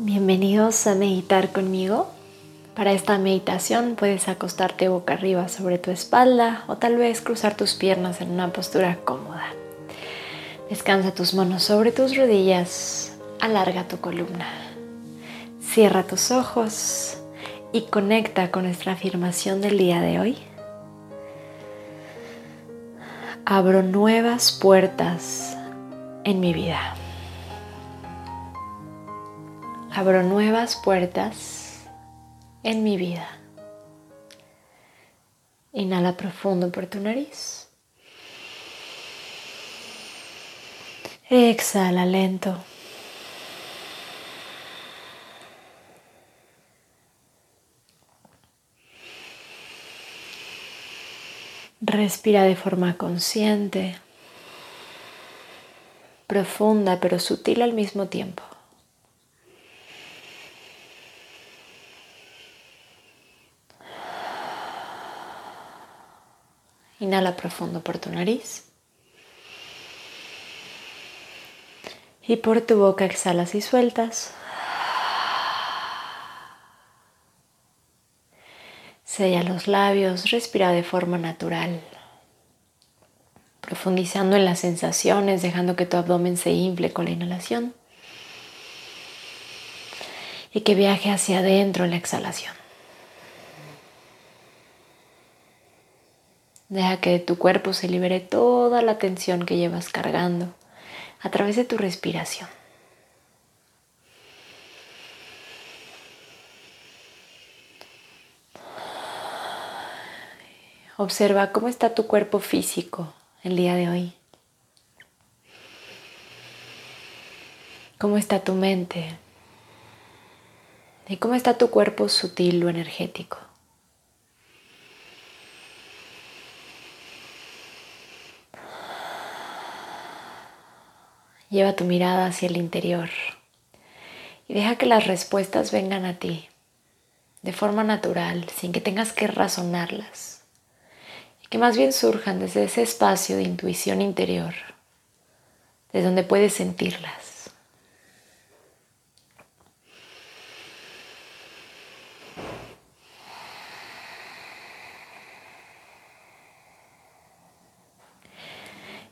Bienvenidos a meditar conmigo. Para esta meditación puedes acostarte boca arriba sobre tu espalda o tal vez cruzar tus piernas en una postura cómoda. Descansa tus manos sobre tus rodillas, alarga tu columna, cierra tus ojos y conecta con nuestra afirmación del día de hoy. Abro nuevas puertas en mi vida. Abro nuevas puertas en mi vida. Inhala profundo por tu nariz. Exhala lento. Respira de forma consciente, profunda pero sutil al mismo tiempo. Inhala profundo por tu nariz. Y por tu boca exhalas y sueltas. Sella los labios, respira de forma natural, profundizando en las sensaciones, dejando que tu abdomen se infle con la inhalación y que viaje hacia adentro en la exhalación. Deja que de tu cuerpo se libere toda la tensión que llevas cargando a través de tu respiración. Observa cómo está tu cuerpo físico el día de hoy. ¿Cómo está tu mente? ¿Y cómo está tu cuerpo sutil o energético? Lleva tu mirada hacia el interior y deja que las respuestas vengan a ti de forma natural, sin que tengas que razonarlas, y que más bien surjan desde ese espacio de intuición interior, de donde puedes sentirlas.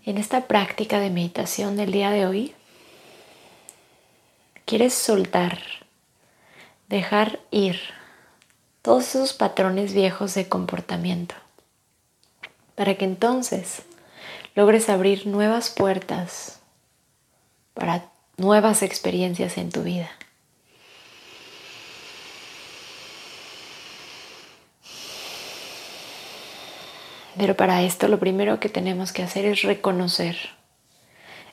En esta práctica de meditación del día de hoy, quieres soltar, dejar ir todos esos patrones viejos de comportamiento, para que entonces logres abrir nuevas puertas para nuevas experiencias en tu vida. Pero para esto lo primero que tenemos que hacer es reconocer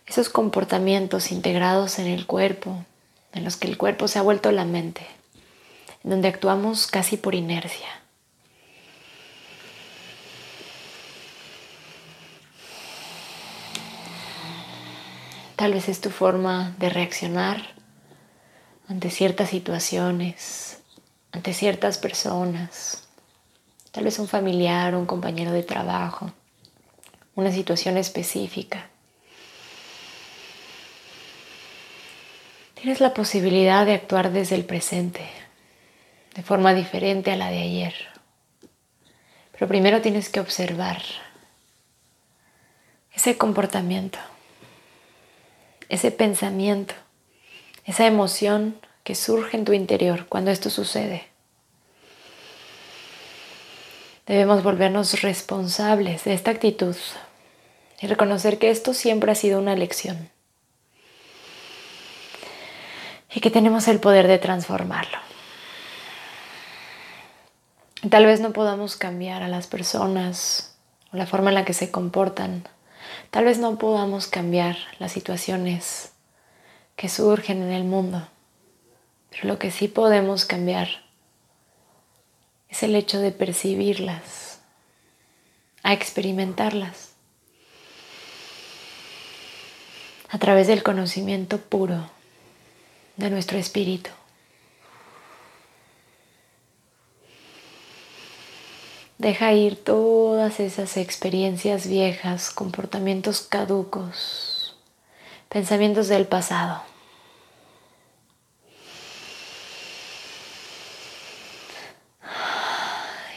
esos comportamientos integrados en el cuerpo, en los que el cuerpo se ha vuelto la mente, en donde actuamos casi por inercia. Tal vez es tu forma de reaccionar ante ciertas situaciones, ante ciertas personas, tal vez un familiar, un compañero de trabajo, una situación específica. Tienes la posibilidad de actuar desde el presente, de forma diferente a la de ayer. Pero primero tienes que observar ese comportamiento, ese pensamiento, esa emoción que surge en tu interior cuando esto sucede. Debemos volvernos responsables de esta actitud y reconocer que esto siempre ha sido una lección y que tenemos el poder de transformarlo. Tal vez no podamos cambiar a las personas o la forma en la que se comportan. Tal vez no podamos cambiar las situaciones que surgen en el mundo. Pero lo que sí podemos cambiar es el hecho de percibirlas, a experimentarlas a través del conocimiento puro de nuestro espíritu. Deja ir todas esas experiencias viejas, comportamientos caducos, pensamientos del pasado.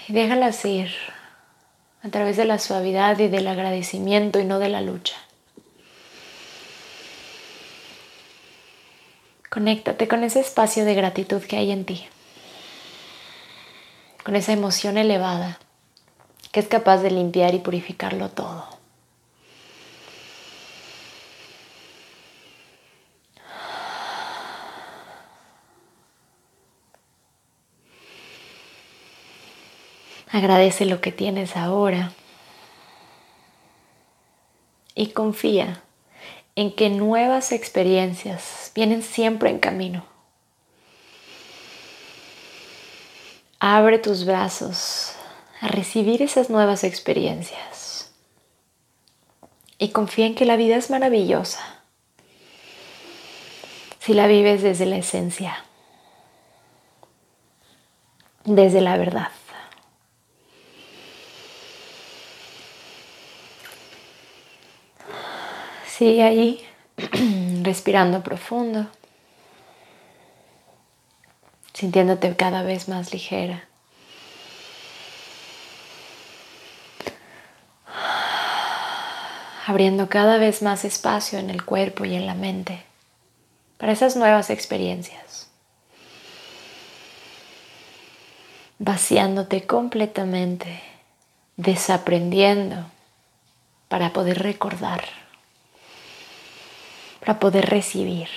Y déjalas ir a través de la suavidad y del agradecimiento y no de la lucha. Conéctate con ese espacio de gratitud que hay en ti, con esa emoción elevada que es capaz de limpiar y purificarlo todo. Agradece lo que tienes ahora y confía en que nuevas experiencias vienen siempre en camino. Abre tus brazos a recibir esas nuevas experiencias y confía en que la vida es maravillosa si la vives desde la esencia, desde la verdad. Sigue ahí, respirando profundo, sintiéndote cada vez más ligera. Abriendo cada vez más espacio en el cuerpo y en la mente para esas nuevas experiencias. Vaciándote completamente, desaprendiendo para poder recordar para poder recibir.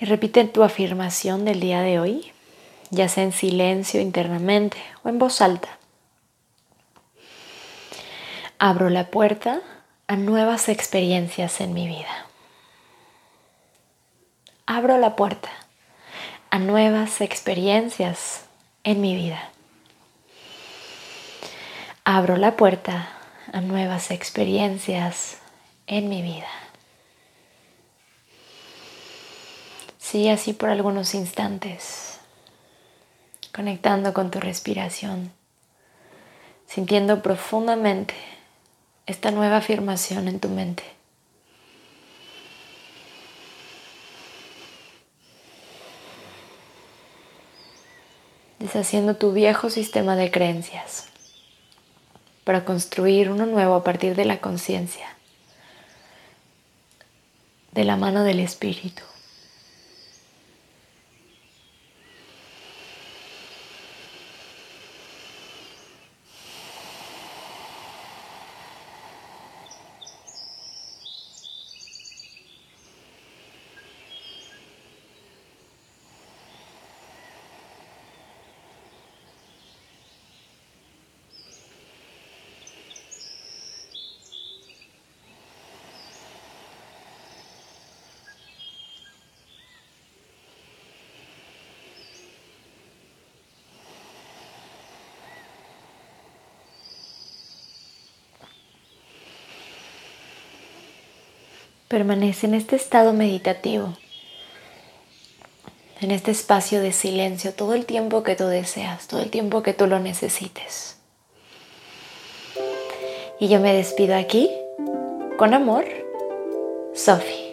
Y repite tu afirmación del día de hoy, ya sea en silencio internamente o en voz alta. Abro la puerta a nuevas experiencias en mi vida. Abro la puerta a nuevas experiencias en mi vida. Abro la puerta a nuevas experiencias en mi vida. Sí, así por algunos instantes, conectando con tu respiración, sintiendo profundamente esta nueva afirmación en tu mente. Deshaciendo tu viejo sistema de creencias para construir uno nuevo a partir de la conciencia, de la mano del espíritu. Permanece en este estado meditativo, en este espacio de silencio todo el tiempo que tú deseas, todo el tiempo que tú lo necesites. Y yo me despido aquí, con amor, Sophie.